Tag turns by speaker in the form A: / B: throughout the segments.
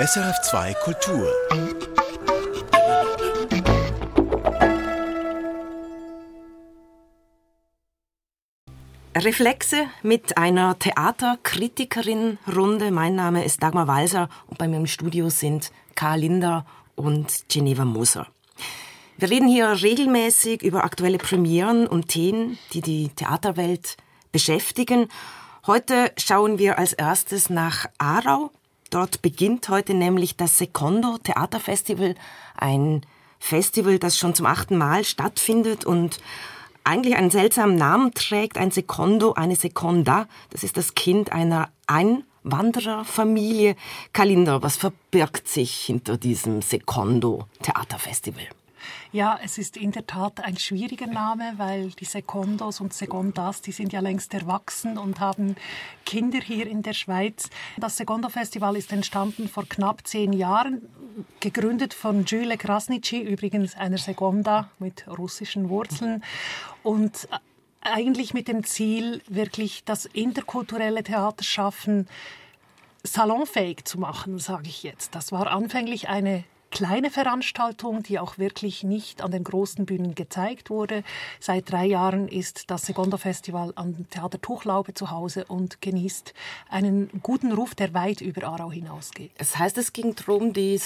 A: SRF 2 Kultur.
B: Reflexe mit einer Theaterkritikerin-Runde. Mein Name ist Dagmar Walser und bei mir im Studio sind Karl Linder und Geneva Moser. Wir reden hier regelmäßig über aktuelle Premieren und Themen, die die Theaterwelt beschäftigen. Heute schauen wir als erstes nach Aarau. Dort beginnt heute nämlich das Secondo Theaterfestival, ein Festival, das schon zum achten Mal stattfindet und eigentlich einen seltsamen Namen trägt, ein Secondo, eine Seconda. Das ist das Kind einer Einwandererfamilie. Kalinder, was verbirgt sich hinter diesem Secondo Theaterfestival?
C: Ja, es ist in der Tat ein schwieriger Name, weil die Secondos und Secondas, die sind ja längst erwachsen und haben Kinder hier in der Schweiz. Das Secondo Festival ist entstanden vor knapp zehn Jahren, gegründet von Jules Krasnitschi, übrigens einer Seconda mit russischen Wurzeln. Und eigentlich mit dem Ziel, wirklich das interkulturelle Theaterschaffen salonfähig zu machen, sage ich jetzt. Das war anfänglich eine kleine Veranstaltung, die auch wirklich nicht an den großen Bühnen gezeigt wurde. Seit drei Jahren ist das Segondo Festival am Theater Tuchlaube zu Hause und genießt einen guten Ruf, der weit über Aarau hinausgeht.
B: Das heißt, es ging darum, die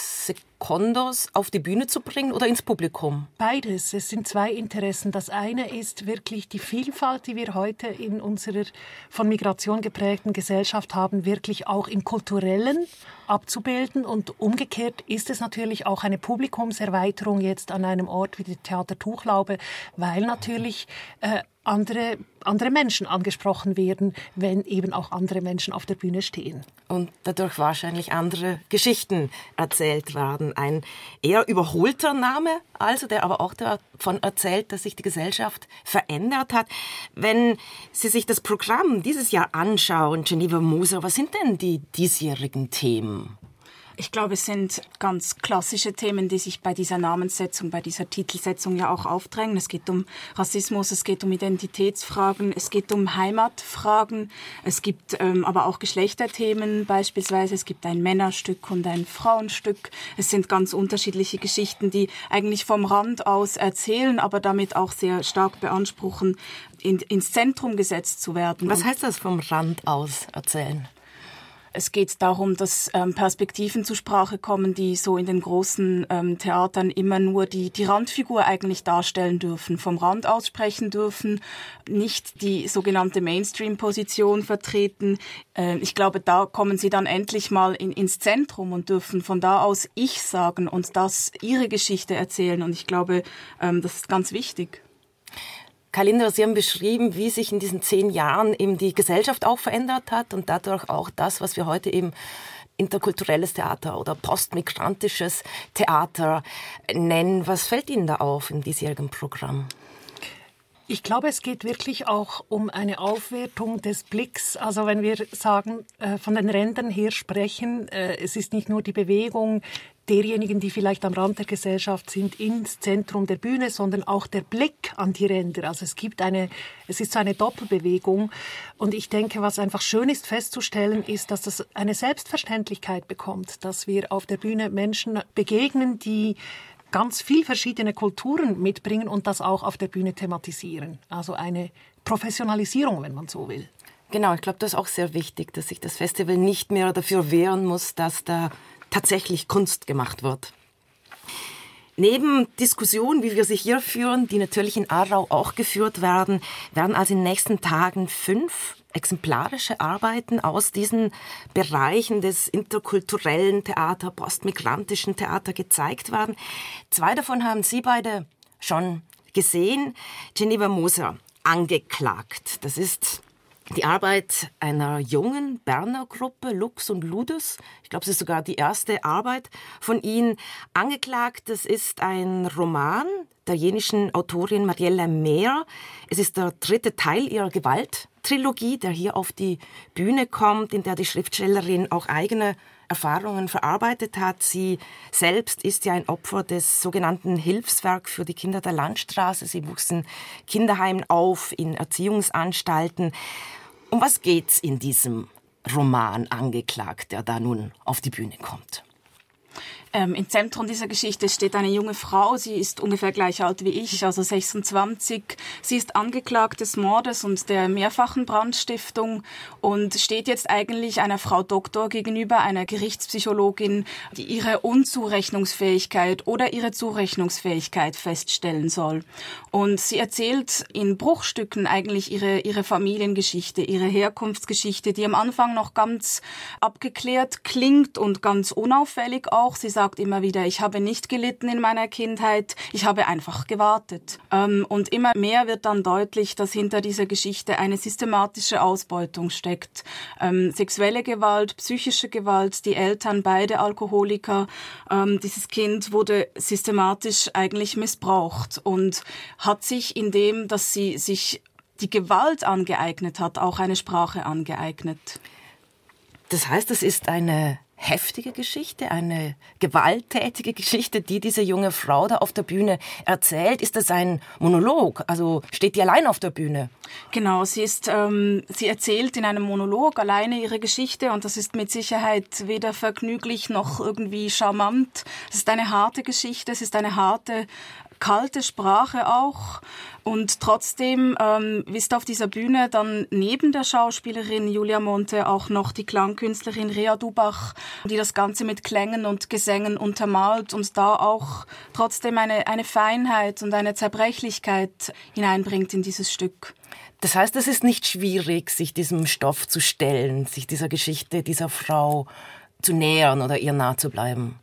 B: Sekondos auf die Bühne zu bringen oder ins Publikum?
C: Beides. Es sind zwei Interessen. Das eine ist wirklich die Vielfalt, die wir heute in unserer von Migration geprägten Gesellschaft haben, wirklich auch im kulturellen abzubilden. Und umgekehrt ist es natürlich auch eine Publikumserweiterung jetzt an einem Ort wie der Theater Tuchlaube, weil natürlich äh, andere, andere Menschen angesprochen werden, wenn eben auch andere Menschen auf der Bühne stehen.
B: Und dadurch wahrscheinlich andere Geschichten erzählt werden. Ein eher überholter Name, also der aber auch davon erzählt, dass sich die Gesellschaft verändert hat. Wenn Sie sich das Programm dieses Jahr anschauen, Geneva Moser, was sind denn die diesjährigen Themen?
D: Ich glaube, es sind ganz klassische Themen, die sich bei dieser Namenssetzung, bei dieser Titelsetzung ja auch aufdrängen. Es geht um Rassismus, es geht um Identitätsfragen, es geht um Heimatfragen, es gibt ähm, aber auch Geschlechterthemen beispielsweise. Es gibt ein Männerstück und ein Frauenstück. Es sind ganz unterschiedliche Geschichten, die eigentlich vom Rand aus erzählen, aber damit auch sehr stark beanspruchen, in, ins Zentrum gesetzt zu werden.
B: Was heißt das vom Rand aus erzählen?
D: Es geht darum, dass ähm, Perspektiven zur Sprache kommen, die so in den großen ähm, Theatern immer nur die, die Randfigur eigentlich darstellen dürfen, vom Rand aussprechen dürfen, nicht die sogenannte Mainstream-Position vertreten. Äh, ich glaube, da kommen sie dann endlich mal in, ins Zentrum und dürfen von da aus ich sagen und das ihre Geschichte erzählen. Und ich glaube, ähm, das ist ganz wichtig.
B: Kalindra, Sie haben beschrieben, wie sich in diesen zehn Jahren eben die Gesellschaft auch verändert hat und dadurch auch das, was wir heute eben interkulturelles Theater oder postmigrantisches Theater nennen. Was fällt Ihnen da auf im diesjährigen Programm?
C: Ich glaube, es geht wirklich auch um eine Aufwertung des Blicks. Also wenn wir sagen, äh, von den Rändern her sprechen, äh, es ist nicht nur die Bewegung derjenigen, die vielleicht am Rand der Gesellschaft sind, ins Zentrum der Bühne, sondern auch der Blick an die Ränder. Also es gibt eine, es ist so eine Doppelbewegung. Und ich denke, was einfach schön ist festzustellen, ist, dass das eine Selbstverständlichkeit bekommt, dass wir auf der Bühne Menschen begegnen, die ganz viel verschiedene Kulturen mitbringen und das auch auf der Bühne thematisieren. Also eine Professionalisierung, wenn man so will.
B: Genau, ich glaube, das ist auch sehr wichtig, dass sich das Festival nicht mehr dafür wehren muss, dass da tatsächlich Kunst gemacht wird. Neben Diskussionen, wie wir sie hier führen, die natürlich in Aarau auch geführt werden, werden also in den nächsten Tagen fünf exemplarische Arbeiten aus diesen Bereichen des interkulturellen Theater, postmigrantischen Theater gezeigt werden. Zwei davon haben Sie beide schon gesehen. Geneva Moser, angeklagt. Das ist die Arbeit einer jungen Berner Gruppe, Lux und Ludus. Ich glaube, es ist sogar die erste Arbeit von ihnen. Angeklagt, das ist ein Roman der jenischen Autorin Mariella Mehr. Es ist der dritte Teil ihrer Gewalttrilogie, der hier auf die Bühne kommt, in der die Schriftstellerin auch eigene Erfahrungen verarbeitet hat. Sie selbst ist ja ein Opfer des sogenannten Hilfswerk für die Kinder der Landstraße. Sie wuchsen Kinderheimen auf, in Erziehungsanstalten. Um was geht's in diesem Roman angeklagt, der da nun auf die Bühne kommt?
D: Ähm, Im Zentrum dieser Geschichte steht eine junge Frau. Sie ist ungefähr gleich alt wie ich, also 26. Sie ist angeklagt des Mordes und der mehrfachen Brandstiftung und steht jetzt eigentlich einer Frau Doktor gegenüber, einer Gerichtspsychologin, die ihre Unzurechnungsfähigkeit oder ihre Zurechnungsfähigkeit feststellen soll. Und sie erzählt in Bruchstücken eigentlich ihre, ihre Familiengeschichte, ihre Herkunftsgeschichte, die am Anfang noch ganz abgeklärt klingt und ganz unauffällig auch. Sie sagt immer wieder, ich habe nicht gelitten in meiner Kindheit, ich habe einfach gewartet. Ähm, und immer mehr wird dann deutlich, dass hinter dieser Geschichte eine systematische Ausbeutung steckt. Ähm, sexuelle Gewalt, psychische Gewalt, die Eltern beide Alkoholiker. Ähm, dieses Kind wurde systematisch eigentlich missbraucht und hat sich in dem, dass sie sich die Gewalt angeeignet hat, auch eine Sprache angeeignet.
B: Das heißt, es ist eine heftige Geschichte, eine gewalttätige Geschichte, die diese junge Frau da auf der Bühne erzählt? Ist das ein Monolog? Also steht die allein auf der Bühne?
D: Genau, sie ist, ähm, sie erzählt in einem Monolog alleine ihre Geschichte und das ist mit Sicherheit weder vergnüglich noch irgendwie charmant. Es ist eine harte Geschichte, es ist eine harte kalte Sprache auch. Und trotzdem ähm, ist auf dieser Bühne dann neben der Schauspielerin Julia Monte auch noch die Klangkünstlerin Rea Dubach, die das Ganze mit Klängen und Gesängen untermalt und da auch trotzdem eine, eine Feinheit und eine Zerbrechlichkeit hineinbringt in dieses Stück.
B: Das heißt, es ist nicht schwierig, sich diesem Stoff zu stellen, sich dieser Geschichte dieser Frau zu nähern oder ihr nahe zu bleiben.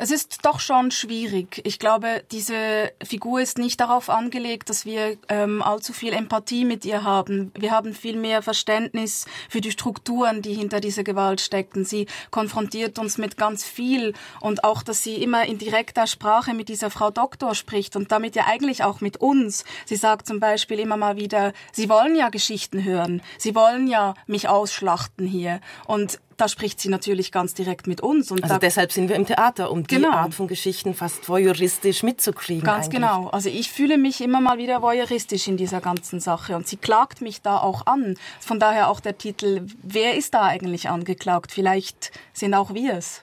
D: Es ist doch schon schwierig. Ich glaube, diese Figur ist nicht darauf angelegt, dass wir ähm, allzu viel Empathie mit ihr haben. Wir haben viel mehr Verständnis für die Strukturen, die hinter dieser Gewalt stecken. Sie konfrontiert uns mit ganz viel und auch, dass sie immer in direkter Sprache mit dieser Frau Doktor spricht und damit ja eigentlich auch mit uns. Sie sagt zum Beispiel immer mal wieder, Sie wollen ja Geschichten hören. Sie wollen ja mich ausschlachten hier. Und da spricht sie natürlich ganz direkt mit uns.
B: Und also deshalb sind wir im Theater, um genau. die Art von Geschichten fast voyeuristisch mitzukriegen.
D: Ganz eigentlich. genau. Also ich fühle mich immer mal wieder voyeuristisch in dieser ganzen Sache und sie klagt mich da auch an. Von daher auch der Titel, wer ist da eigentlich angeklagt? Vielleicht sind auch wir es.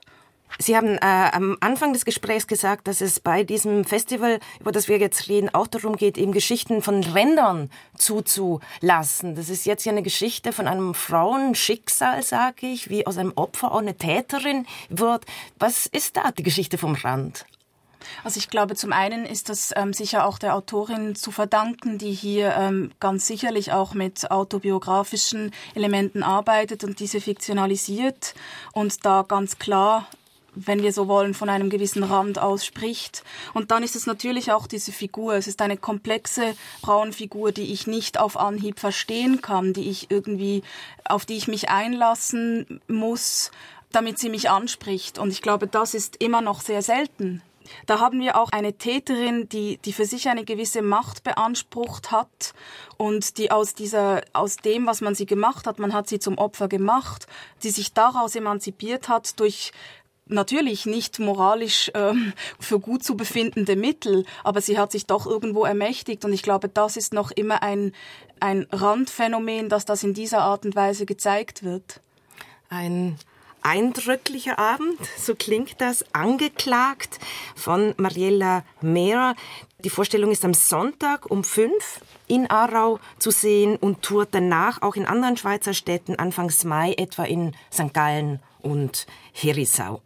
B: Sie haben äh, am Anfang des Gesprächs gesagt, dass es bei diesem Festival, über das wir jetzt reden, auch darum geht, eben Geschichten von Rändern zuzulassen. Das ist jetzt ja eine Geschichte von einem Frauenschicksal, sage ich, wie aus einem Opfer auch eine Täterin wird. Was ist da die Geschichte vom Rand?
D: Also ich glaube, zum einen ist das ähm, sicher auch der Autorin zu verdanken, die hier ähm, ganz sicherlich auch mit autobiografischen Elementen arbeitet und diese fiktionalisiert und da ganz klar wenn wir so wollen, von einem gewissen Rand aus spricht. Und dann ist es natürlich auch diese Figur. Es ist eine komplexe Frauenfigur, die ich nicht auf Anhieb verstehen kann, die ich irgendwie, auf die ich mich einlassen muss, damit sie mich anspricht. Und ich glaube, das ist immer noch sehr selten. Da haben wir auch eine Täterin, die, die für sich eine gewisse Macht beansprucht hat und die aus dieser, aus dem, was man sie gemacht hat, man hat sie zum Opfer gemacht, die sich daraus emanzipiert hat durch natürlich nicht moralisch ähm, für gut zu befindende Mittel, aber sie hat sich doch irgendwo ermächtigt und ich glaube, das ist noch immer ein, ein Randphänomen, dass das in dieser Art und Weise gezeigt wird.
B: Ein eindrücklicher Abend, so klingt das, angeklagt von Mariella Mehrer. Die Vorstellung ist am Sonntag um fünf in Aarau zu sehen und tourt danach auch in anderen Schweizer Städten Anfangs Mai, etwa in St. Gallen und Herisau.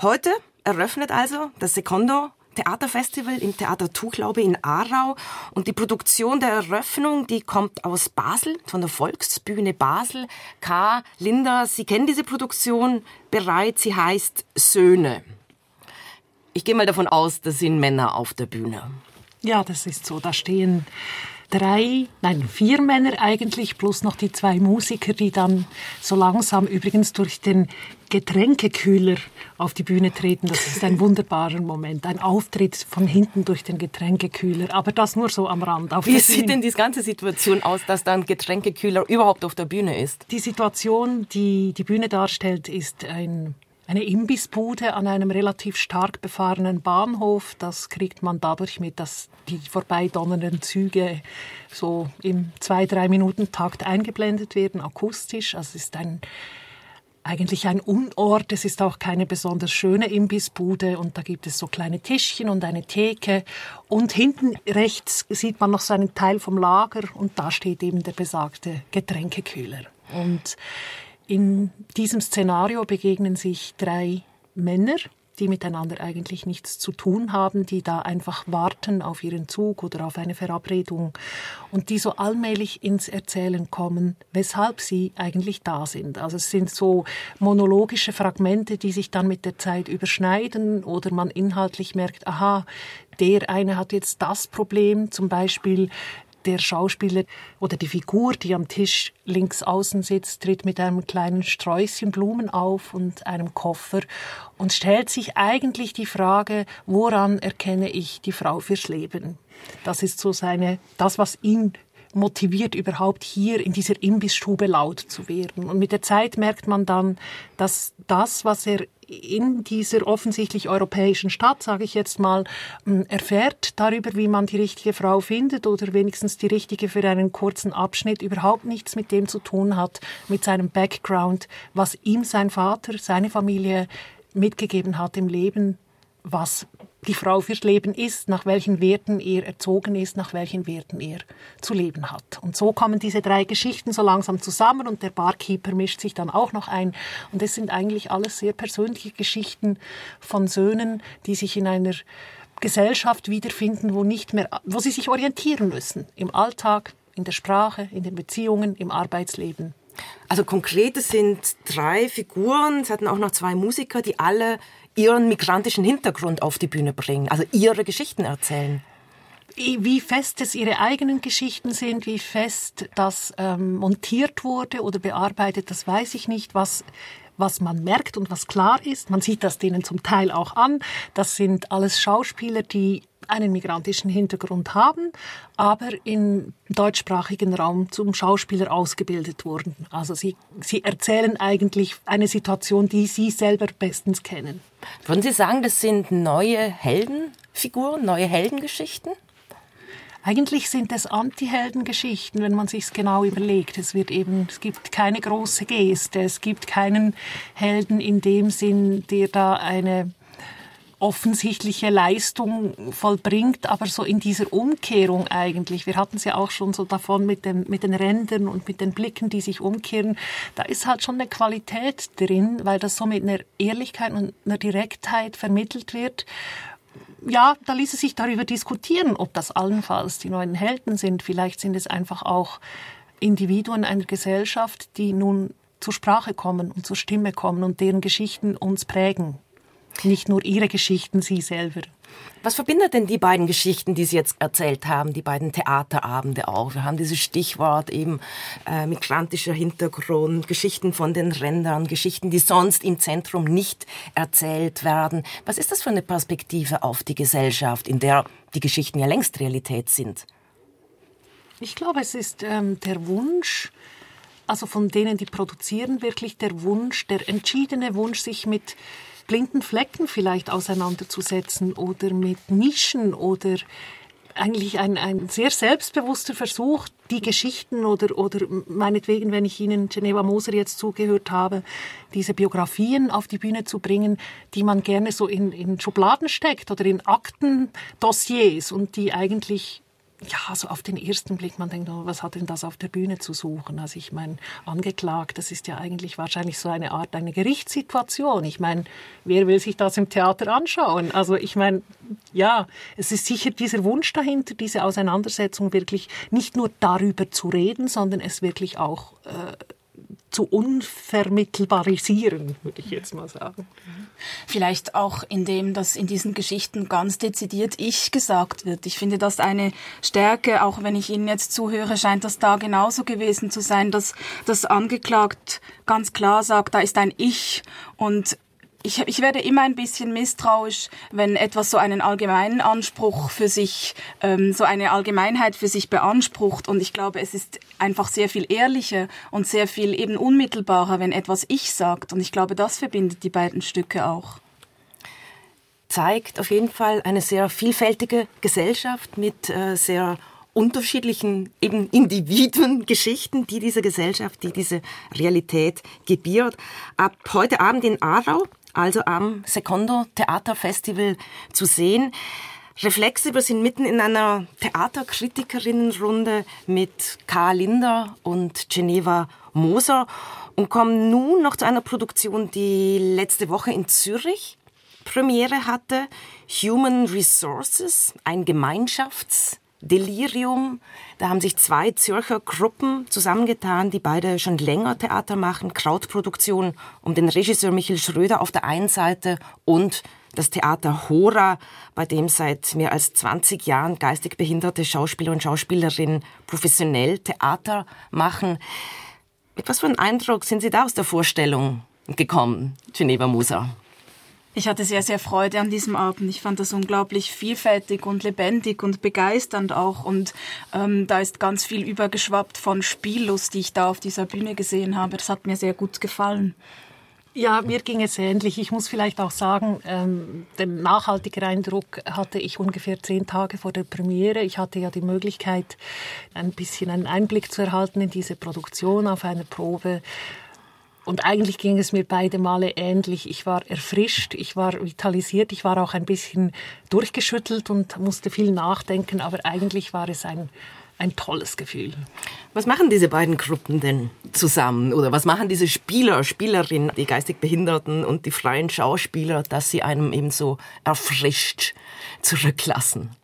B: Heute eröffnet also das Secondo Theaterfestival im Theater Tuchlaube in Aarau und die Produktion der Eröffnung, die kommt aus Basel, von der Volksbühne Basel. K. Linda, Sie kennen diese Produktion bereits, sie heißt Söhne. Ich gehe mal davon aus, das sind Männer auf der Bühne.
C: Ja, das ist so. Da stehen drei, nein, vier Männer eigentlich, plus noch die zwei Musiker, die dann so langsam übrigens durch den Getränkekühler auf die Bühne treten. Das ist ein wunderbarer Moment. Ein Auftritt von hinten durch den Getränkekühler. Aber das nur so am Rand.
B: Wie sieht denn die ganze Situation aus, dass da ein Getränkekühler überhaupt auf der Bühne ist?
C: Die Situation, die die Bühne darstellt, ist ein eine Imbissbude an einem relativ stark befahrenen Bahnhof. Das kriegt man dadurch mit, dass die vorbeidonnernden Züge so im zwei, drei Minuten Takt eingeblendet werden, akustisch. Also es ist ein eigentlich ein Unort. Es ist auch keine besonders schöne Imbissbude und da gibt es so kleine Tischchen und eine Theke und hinten rechts sieht man noch so einen Teil vom Lager und da steht eben der besagte Getränkekühler. Und in diesem Szenario begegnen sich drei Männer, die miteinander eigentlich nichts zu tun haben, die da einfach warten auf ihren Zug oder auf eine Verabredung und die so allmählich ins Erzählen kommen, weshalb sie eigentlich da sind. Also es sind so monologische Fragmente, die sich dann mit der Zeit überschneiden oder man inhaltlich merkt, aha, der eine hat jetzt das Problem, zum Beispiel der Schauspieler oder die Figur, die am Tisch links außen sitzt, tritt mit einem kleinen Sträußchen Blumen auf und einem Koffer und stellt sich eigentlich die Frage, woran erkenne ich die Frau fürs Leben? Das ist so seine, das, was ihn motiviert, überhaupt hier in dieser Imbissstube laut zu werden. Und mit der Zeit merkt man dann, dass das, was er in dieser offensichtlich europäischen Stadt, sage ich jetzt mal, erfährt darüber, wie man die richtige Frau findet oder wenigstens die richtige für einen kurzen Abschnitt, überhaupt nichts mit dem zu tun hat, mit seinem Background, was ihm sein Vater, seine Familie mitgegeben hat im Leben, was die Frau fürs Leben ist, nach welchen Werten er erzogen ist, nach welchen Werten er zu leben hat. Und so kommen diese drei Geschichten so langsam zusammen und der Barkeeper mischt sich dann auch noch ein. Und es sind eigentlich alles sehr persönliche Geschichten von Söhnen, die sich in einer Gesellschaft wiederfinden, wo nicht mehr, wo sie sich orientieren müssen. Im Alltag, in der Sprache, in den Beziehungen, im Arbeitsleben.
B: Also konkret, es sind drei Figuren, es hatten auch noch zwei Musiker, die alle ihren migrantischen Hintergrund auf die Bühne bringen, also ihre Geschichten erzählen.
C: Wie fest es ihre eigenen Geschichten sind, wie fest das ähm, montiert wurde oder bearbeitet, das weiß ich nicht. Was was man merkt und was klar ist, man sieht das denen zum Teil auch an, das sind alles Schauspieler, die einen migrantischen Hintergrund haben, aber im deutschsprachigen Raum zum Schauspieler ausgebildet wurden. Also sie, sie erzählen eigentlich eine Situation, die sie selber bestens kennen.
B: Würden Sie sagen, das sind neue Heldenfiguren, neue Heldengeschichten?
C: Eigentlich sind es Anti-Heldengeschichten, wenn man sich genau überlegt. Es wird eben, es gibt keine große Geste, es gibt keinen Helden in dem Sinn, der da eine offensichtliche Leistung vollbringt, aber so in dieser Umkehrung eigentlich. Wir hatten es ja auch schon so davon mit, dem, mit den Rändern und mit den Blicken, die sich umkehren. Da ist halt schon eine Qualität drin, weil das so mit einer Ehrlichkeit und einer Direktheit vermittelt wird. Ja, da ließe sich darüber diskutieren, ob das allenfalls die neuen Helden sind. Vielleicht sind es einfach auch Individuen einer Gesellschaft, die nun zur Sprache kommen und zur Stimme kommen und deren Geschichten uns prägen. Nicht nur ihre Geschichten, sie selber.
B: Was verbindet denn die beiden Geschichten, die Sie jetzt erzählt haben, die beiden Theaterabende auch? Wir haben dieses Stichwort eben äh, migrantischer Hintergrund, Geschichten von den Rändern, Geschichten, die sonst im Zentrum nicht erzählt werden. Was ist das für eine Perspektive auf die Gesellschaft, in der die Geschichten ja längst Realität sind?
C: Ich glaube, es ist ähm, der Wunsch, also von denen, die produzieren, wirklich der Wunsch, der entschiedene Wunsch, sich mit blinden Flecken vielleicht auseinanderzusetzen oder mit Nischen oder eigentlich ein, ein sehr selbstbewusster Versuch, die Geschichten oder, oder meinetwegen, wenn ich Ihnen Geneva Moser jetzt zugehört habe, diese Biografien auf die Bühne zu bringen, die man gerne so in, in Schubladen steckt oder in Aktendossiers und die eigentlich ja, so auf den ersten Blick, man denkt, oh, was hat denn das auf der Bühne zu suchen? Also ich meine, angeklagt, das ist ja eigentlich wahrscheinlich so eine Art, eine Gerichtssituation. Ich meine, wer will sich das im Theater anschauen? Also ich meine, ja, es ist sicher dieser Wunsch dahinter, diese Auseinandersetzung wirklich nicht nur darüber zu reden, sondern es wirklich auch äh, zu unvermittelbarisieren, würde ich jetzt mal sagen.
D: Vielleicht auch indem, dass in diesen Geschichten ganz dezidiert ich gesagt wird. Ich finde das eine Stärke, auch wenn ich Ihnen jetzt zuhöre, scheint das da genauso gewesen zu sein, dass das angeklagt ganz klar sagt, da ist ein Ich und ich, ich werde immer ein bisschen misstrauisch, wenn etwas so einen allgemeinen Anspruch für sich, ähm, so eine Allgemeinheit für sich beansprucht. Und ich glaube, es ist einfach sehr viel ehrlicher und sehr viel eben unmittelbarer, wenn etwas ich sagt. Und ich glaube, das verbindet die beiden Stücke auch.
B: Zeigt auf jeden Fall eine sehr vielfältige Gesellschaft mit äh, sehr unterschiedlichen eben Individuen, Geschichten, die diese Gesellschaft, die diese Realität gebiert. Ab heute Abend in Aarau, also am Secondo Theaterfestival zu sehen. Reflexe, wir sind mitten in einer Theaterkritikerinnenrunde mit Karl Linder und Geneva Moser und kommen nun noch zu einer Produktion, die letzte Woche in Zürich Premiere hatte. Human Resources, ein Gemeinschaftsdelirium. Da haben sich zwei Zürcher Gruppen zusammengetan, die beide schon länger Theater machen. Krautproduktion um den Regisseur Michael Schröder auf der einen Seite und das Theater Hora, bei dem seit mehr als 20 Jahren geistig behinderte Schauspieler und Schauspielerinnen professionell Theater machen. Mit was für einem Eindruck sind Sie da aus der Vorstellung gekommen, Geneva Musa?
D: Ich hatte sehr, sehr Freude an diesem Abend. Ich fand das unglaublich vielfältig und lebendig und begeisternd auch. Und ähm, da ist ganz viel übergeschwappt von Spiellust, die ich da auf dieser Bühne gesehen habe. Das hat mir sehr gut gefallen.
C: Ja, mir ging es ähnlich. Ich muss vielleicht auch sagen, ähm, den nachhaltigen Eindruck hatte ich ungefähr zehn Tage vor der Premiere. Ich hatte ja die Möglichkeit, ein bisschen einen Einblick zu erhalten in diese Produktion auf einer Probe. Und eigentlich ging es mir beide Male ähnlich. Ich war erfrischt, ich war vitalisiert, ich war auch ein bisschen durchgeschüttelt und musste viel nachdenken, aber eigentlich war es ein ein tolles Gefühl.
B: Was machen diese beiden Gruppen denn zusammen? Oder was machen diese Spieler, Spielerinnen, die geistig Behinderten und die freien Schauspieler, dass sie einem eben so erfrischt zurücklassen?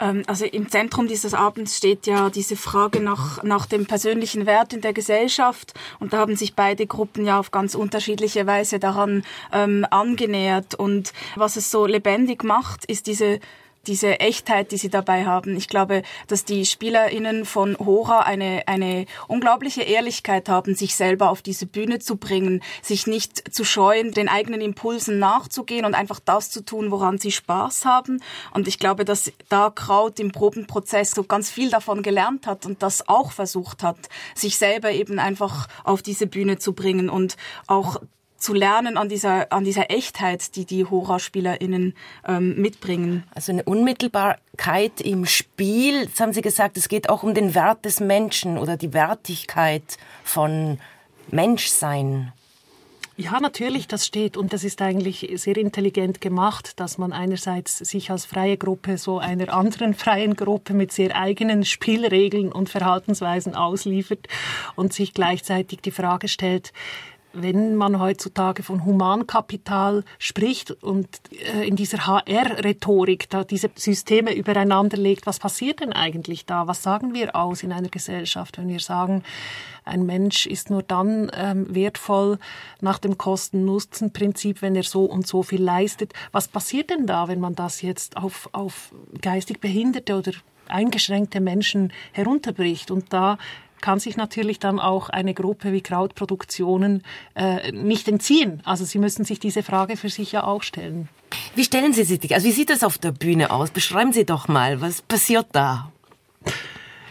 D: Ähm, also im Zentrum dieses Abends steht ja diese Frage nach, nach dem persönlichen Wert in der Gesellschaft. Und da haben sich beide Gruppen ja auf ganz unterschiedliche Weise daran ähm, angenähert. Und was es so lebendig macht, ist diese diese Echtheit, die sie dabei haben. Ich glaube, dass die SpielerInnen von Hora eine, eine unglaubliche Ehrlichkeit haben, sich selber auf diese Bühne zu bringen, sich nicht zu scheuen, den eigenen Impulsen nachzugehen und einfach das zu tun, woran sie Spaß haben. Und ich glaube, dass da Kraut im Probenprozess so ganz viel davon gelernt hat und das auch versucht hat, sich selber eben einfach auf diese Bühne zu bringen und auch zu lernen an dieser, an dieser Echtheit, die die Hora-SpielerInnen ähm, mitbringen.
B: Also eine Unmittelbarkeit im Spiel. Jetzt haben Sie gesagt, es geht auch um den Wert des Menschen oder die Wertigkeit von Menschsein.
C: Ja, natürlich, das steht und das ist eigentlich sehr intelligent gemacht, dass man einerseits sich als freie Gruppe so einer anderen freien Gruppe mit sehr eigenen Spielregeln und Verhaltensweisen ausliefert und sich gleichzeitig die Frage stellt, wenn man heutzutage von Humankapital spricht und äh, in dieser HR-Rhetorik da diese Systeme übereinander legt, was passiert denn eigentlich da? Was sagen wir aus in einer Gesellschaft, wenn wir sagen, ein Mensch ist nur dann ähm, wertvoll nach dem Kosten-Nutzen-Prinzip, wenn er so und so viel leistet? Was passiert denn da, wenn man das jetzt auf, auf geistig Behinderte oder eingeschränkte Menschen herunterbricht? Und da kann sich natürlich dann auch eine Gruppe wie Krautproduktionen äh, nicht entziehen. Also sie müssen sich diese Frage für sich ja auch stellen.
B: Wie stellen Sie sich, also wie sieht das auf der Bühne aus? Beschreiben Sie doch mal, was passiert da?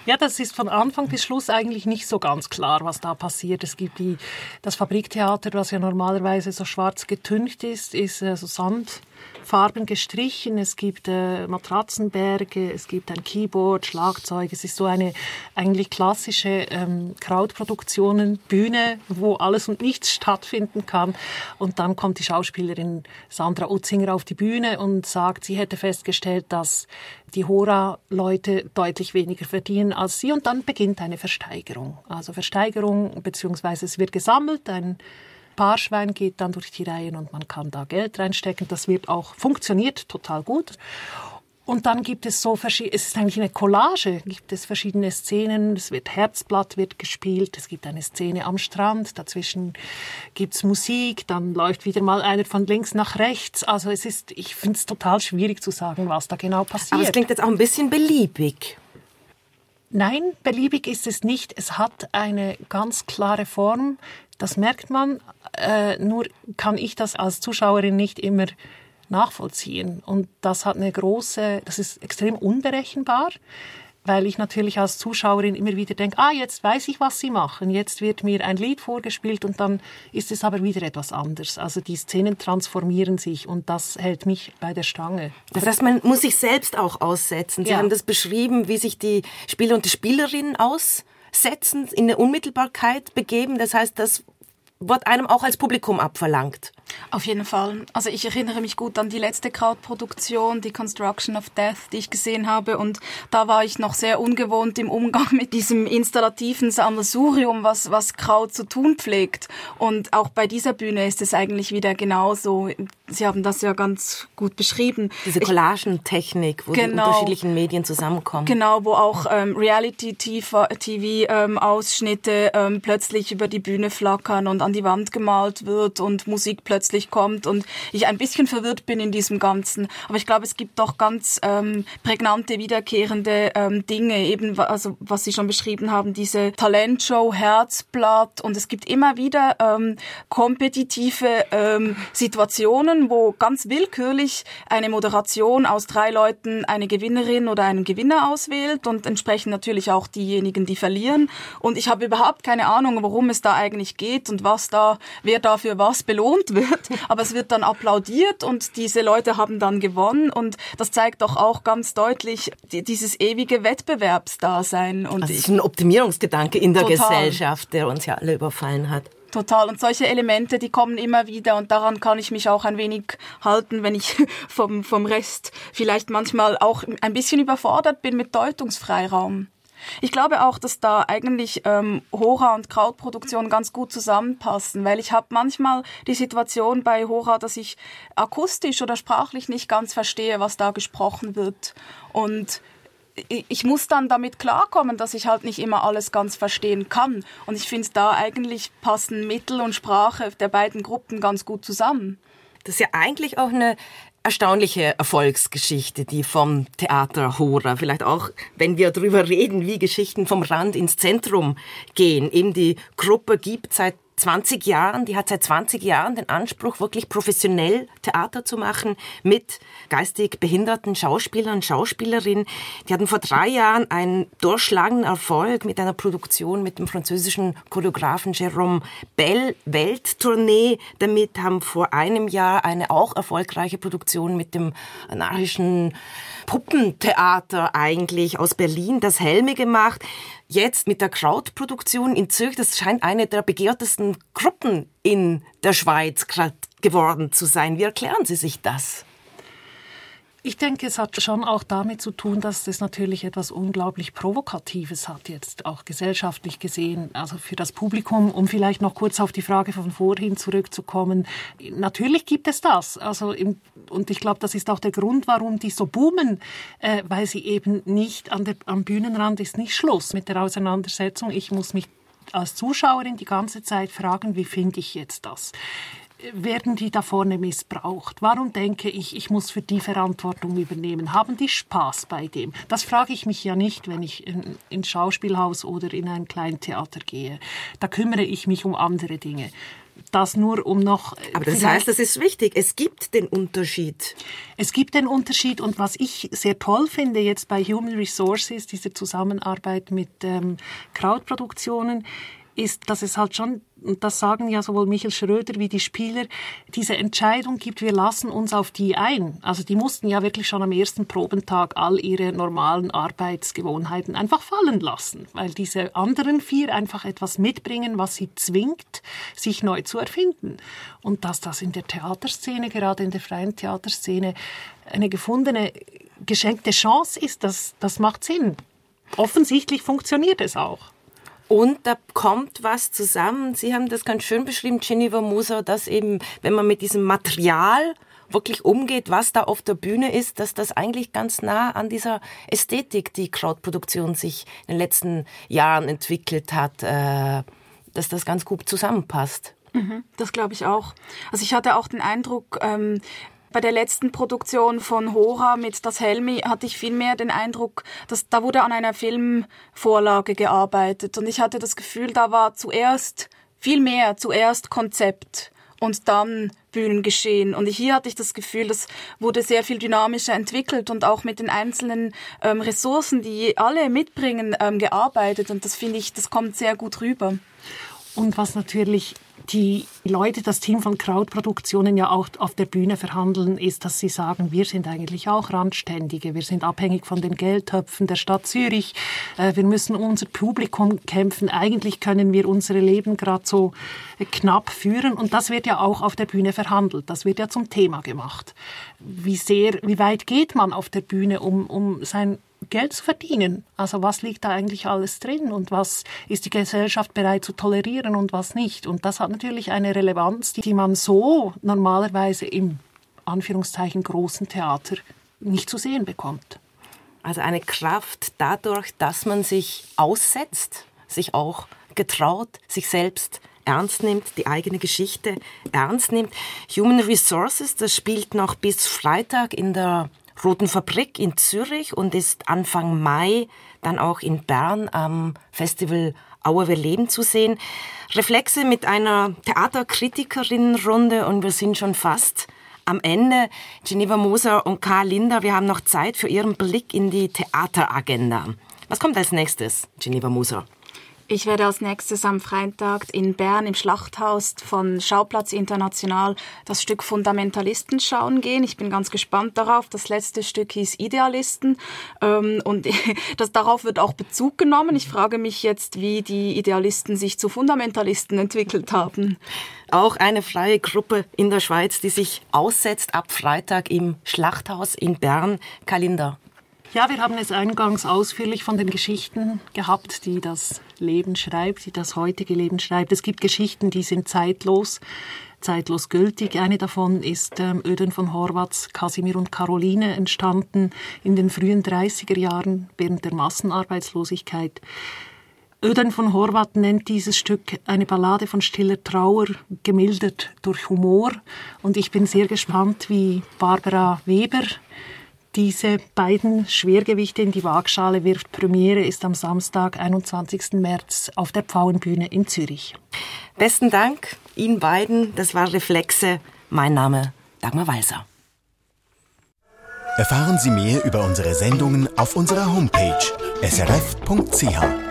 C: Ja, das ist von Anfang bis Schluss eigentlich nicht so ganz klar, was da passiert. Es gibt die, das Fabriktheater, was ja normalerweise so schwarz getüncht ist, ist äh, so Sand Farben gestrichen, es gibt äh, Matratzenberge, es gibt ein Keyboard, Schlagzeug. Es ist so eine eigentlich klassische ähm, Krautproduktionen-Bühne, wo alles und nichts stattfinden kann. Und dann kommt die Schauspielerin Sandra Utzinger auf die Bühne und sagt, sie hätte festgestellt, dass die Hora-Leute deutlich weniger verdienen als sie. Und dann beginnt eine Versteigerung. Also Versteigerung, beziehungsweise es wird gesammelt, ein Paarschwein geht dann durch die Reihen und man kann da Geld reinstecken. Das wird auch funktioniert total gut. Und dann gibt es so verschiedene, es ist eigentlich eine Collage, gibt es verschiedene Szenen, es wird Herzblatt wird gespielt, es gibt eine Szene am Strand, dazwischen gibt's Musik, dann läuft wieder mal einer von links nach rechts. Also es ist, ich finde es total schwierig zu sagen, was da genau passiert.
B: Aber es klingt jetzt auch ein bisschen beliebig.
C: Nein, beliebig ist es nicht. Es hat eine ganz klare Form. Das merkt man. Äh, nur kann ich das als Zuschauerin nicht immer nachvollziehen. Und das hat eine große, das ist extrem unberechenbar. weil ich natürlich als Zuschauerin immer wieder denke, ah, jetzt weiß ich, was sie machen, jetzt wird mir ein Lied vorgespielt und dann ist es aber wieder etwas anderes. Also die Szenen transformieren sich und das hält mich bei der Stange.
B: Das heißt, man muss sich selbst auch aussetzen. Sie ja. haben das beschrieben, wie sich die Spieler und die Spielerinnen aussetzen, in eine Unmittelbarkeit begeben. Das heißt, das wird einem auch als Publikum abverlangt.
D: Auf jeden Fall. Also ich erinnere mich gut an die letzte Krautproduktion, die Construction of Death, die ich gesehen habe. Und da war ich noch sehr ungewohnt im Umgang mit diesem installativen Sammelsurium, was, was Kraut zu tun pflegt. Und auch bei dieser Bühne ist es eigentlich wieder genauso. Sie haben das ja ganz gut beschrieben.
B: Diese Collagentechnik, wo genau, die unterschiedlichen Medien zusammenkommen.
D: Genau, wo auch ähm, Reality-TV-Ausschnitte ähm, plötzlich über die Bühne flackern und an die Wand gemalt wird und Musik plötzlich plötzlich kommt und ich ein bisschen verwirrt bin in diesem Ganzen. Aber ich glaube, es gibt doch ganz ähm, prägnante, wiederkehrende ähm, Dinge, eben also was Sie schon beschrieben haben, diese Talentshow, Herzblatt und es gibt immer wieder ähm, kompetitive ähm, Situationen, wo ganz willkürlich eine Moderation aus drei Leuten eine Gewinnerin oder einen Gewinner auswählt und entsprechend natürlich auch diejenigen, die verlieren. Und ich habe überhaupt keine Ahnung, worum es da eigentlich geht und was da, wer dafür was belohnt wird wird, aber es wird dann applaudiert und diese Leute haben dann gewonnen und das zeigt doch auch ganz deutlich dieses ewige Wettbewerbsdasein. Und
B: also es ist ein Optimierungsgedanke in der total. Gesellschaft, der uns ja alle überfallen hat.
D: Total. Und solche Elemente, die kommen immer wieder und daran kann ich mich auch ein wenig halten, wenn ich vom, vom Rest vielleicht manchmal auch ein bisschen überfordert bin mit Deutungsfreiraum. Ich glaube auch, dass da eigentlich ähm, Hora und Krautproduktion ganz gut zusammenpassen, weil ich habe manchmal die Situation bei Hora, dass ich akustisch oder sprachlich nicht ganz verstehe, was da gesprochen wird. Und ich muss dann damit klarkommen, dass ich halt nicht immer alles ganz verstehen kann. Und ich finde, da eigentlich passen Mittel und Sprache der beiden Gruppen ganz gut zusammen.
B: Das ist ja eigentlich auch eine erstaunliche Erfolgsgeschichte, die vom Theater Hora, vielleicht auch, wenn wir darüber reden, wie Geschichten vom Rand ins Zentrum gehen. Eben die Gruppe gibt seit 20 Jahren, die hat seit 20 Jahren den Anspruch, wirklich professionell Theater zu machen mit geistig behinderten Schauspielern Schauspielerinnen. Die hatten vor drei Jahren einen durchschlagenden Erfolg mit einer Produktion mit dem französischen Choreografen Jérôme Bell, Welttournee. Damit haben vor einem Jahr eine auch erfolgreiche Produktion mit dem anarchischen Puppentheater eigentlich aus Berlin, das Helme gemacht. Jetzt mit der Krautproduktion in Zürich, das scheint eine der begehrtesten Gruppen in der Schweiz geworden zu sein. Wie erklären Sie sich das?
C: Ich denke, es hat schon auch damit zu tun, dass es natürlich etwas unglaublich Provokatives hat, jetzt auch gesellschaftlich gesehen, also für das Publikum, um vielleicht noch kurz auf die Frage von vorhin zurückzukommen. Natürlich gibt es das. Also im, und ich glaube, das ist auch der Grund, warum die so boomen, äh, weil sie eben nicht an der, am Bühnenrand ist nicht Schluss mit der Auseinandersetzung. Ich muss mich als Zuschauerin die ganze Zeit fragen, wie finde ich jetzt das? werden die da vorne missbraucht? Warum denke ich, ich muss für die Verantwortung übernehmen? Haben die Spaß bei dem? Das frage ich mich ja nicht, wenn ich in, ins Schauspielhaus oder in ein Kleintheater gehe. Da kümmere ich mich um andere Dinge. Das nur um noch.
B: Äh, Aber das heißt, das ist wichtig. Es gibt den Unterschied.
C: Es gibt den Unterschied. Und was ich sehr toll finde jetzt bei Human Resources, diese Zusammenarbeit mit ähm, Crowdproduktionen, ist, dass es halt schon, und das sagen ja sowohl Michael Schröder wie die Spieler, diese Entscheidung gibt, wir lassen uns auf die ein. Also die mussten ja wirklich schon am ersten Probentag all ihre normalen Arbeitsgewohnheiten einfach fallen lassen, weil diese anderen vier einfach etwas mitbringen, was sie zwingt, sich neu zu erfinden. Und dass das in der Theaterszene, gerade in der freien Theaterszene, eine gefundene, geschenkte Chance ist, das, das macht Sinn. Offensichtlich funktioniert es auch.
B: Und da kommt was zusammen. Sie haben das ganz schön beschrieben, Jennifer Moser, dass eben, wenn man mit diesem Material wirklich umgeht, was da auf der Bühne ist, dass das eigentlich ganz nah an dieser Ästhetik, die Crowdproduktion sich in den letzten Jahren entwickelt hat, äh, dass das ganz gut zusammenpasst.
D: Mhm, das glaube ich auch. Also ich hatte auch den Eindruck, ähm, bei der letzten Produktion von Hora mit Das Helmi hatte ich vielmehr den Eindruck, dass da wurde an einer Filmvorlage gearbeitet und ich hatte das Gefühl, da war zuerst viel mehr zuerst Konzept und dann Bühnengeschehen. Und hier hatte ich das Gefühl, das wurde sehr viel dynamischer entwickelt und auch mit den einzelnen ähm, Ressourcen, die alle mitbringen, ähm, gearbeitet. Und das finde ich, das kommt sehr gut rüber.
C: Und was natürlich die Leute, das Team von Krautproduktionen ja auch auf der Bühne verhandeln, ist, dass sie sagen, wir sind eigentlich auch Randständige, wir sind abhängig von den Geldtöpfen der Stadt Zürich, äh, wir müssen unser Publikum kämpfen, eigentlich können wir unsere Leben gerade so äh, knapp führen. Und das wird ja auch auf der Bühne verhandelt, das wird ja zum Thema gemacht. Wie sehr, wie weit geht man auf der Bühne, um, um sein Geld zu verdienen. Also was liegt da eigentlich alles drin und was ist die Gesellschaft bereit zu tolerieren und was nicht. Und das hat natürlich eine Relevanz, die man so normalerweise im Anführungszeichen großen Theater nicht zu sehen bekommt.
B: Also eine Kraft dadurch, dass man sich aussetzt, sich auch getraut, sich selbst ernst nimmt, die eigene Geschichte ernst nimmt. Human Resources, das spielt noch bis Freitag in der Roten Fabrik in Zürich und ist Anfang Mai dann auch in Bern am Festival Auer wir leben zu sehen. Reflexe mit einer Theaterkritikerinnenrunde und wir sind schon fast am Ende. Geneva Moser und Karl Linder, wir haben noch Zeit für Ihren Blick in die Theateragenda. Was kommt als nächstes, Geneva Moser?
D: Ich werde als nächstes am Freitag in Bern im Schlachthaus von Schauplatz International das Stück Fundamentalisten schauen gehen. Ich bin ganz gespannt darauf. Das letzte Stück hieß Idealisten ähm, und das, darauf wird auch Bezug genommen. Ich frage mich jetzt, wie die Idealisten sich zu Fundamentalisten entwickelt haben.
B: Auch eine freie Gruppe in der Schweiz, die sich aussetzt ab Freitag im Schlachthaus in Bern. Kalender.
C: Ja, wir haben es eingangs ausführlich von den Geschichten gehabt, die das Leben schreibt, die das heutige Leben schreibt. Es gibt Geschichten, die sind zeitlos, zeitlos gültig. Eine davon ist ähm, Öden von Horvaths Kasimir und Caroline entstanden in den frühen 30er Jahren während der Massenarbeitslosigkeit. Öden von Horvath nennt dieses Stück eine Ballade von stiller Trauer, gemildert durch Humor. Und ich bin sehr gespannt, wie Barbara Weber diese beiden Schwergewichte in die Waagschale wirft. Premiere ist am Samstag, 21. März auf der Pfauenbühne in Zürich.
B: Besten Dank Ihnen beiden. Das war Reflexe. Mein Name Dagmar Walser.
A: Erfahren Sie mehr über unsere Sendungen auf unserer Homepage srf.ch.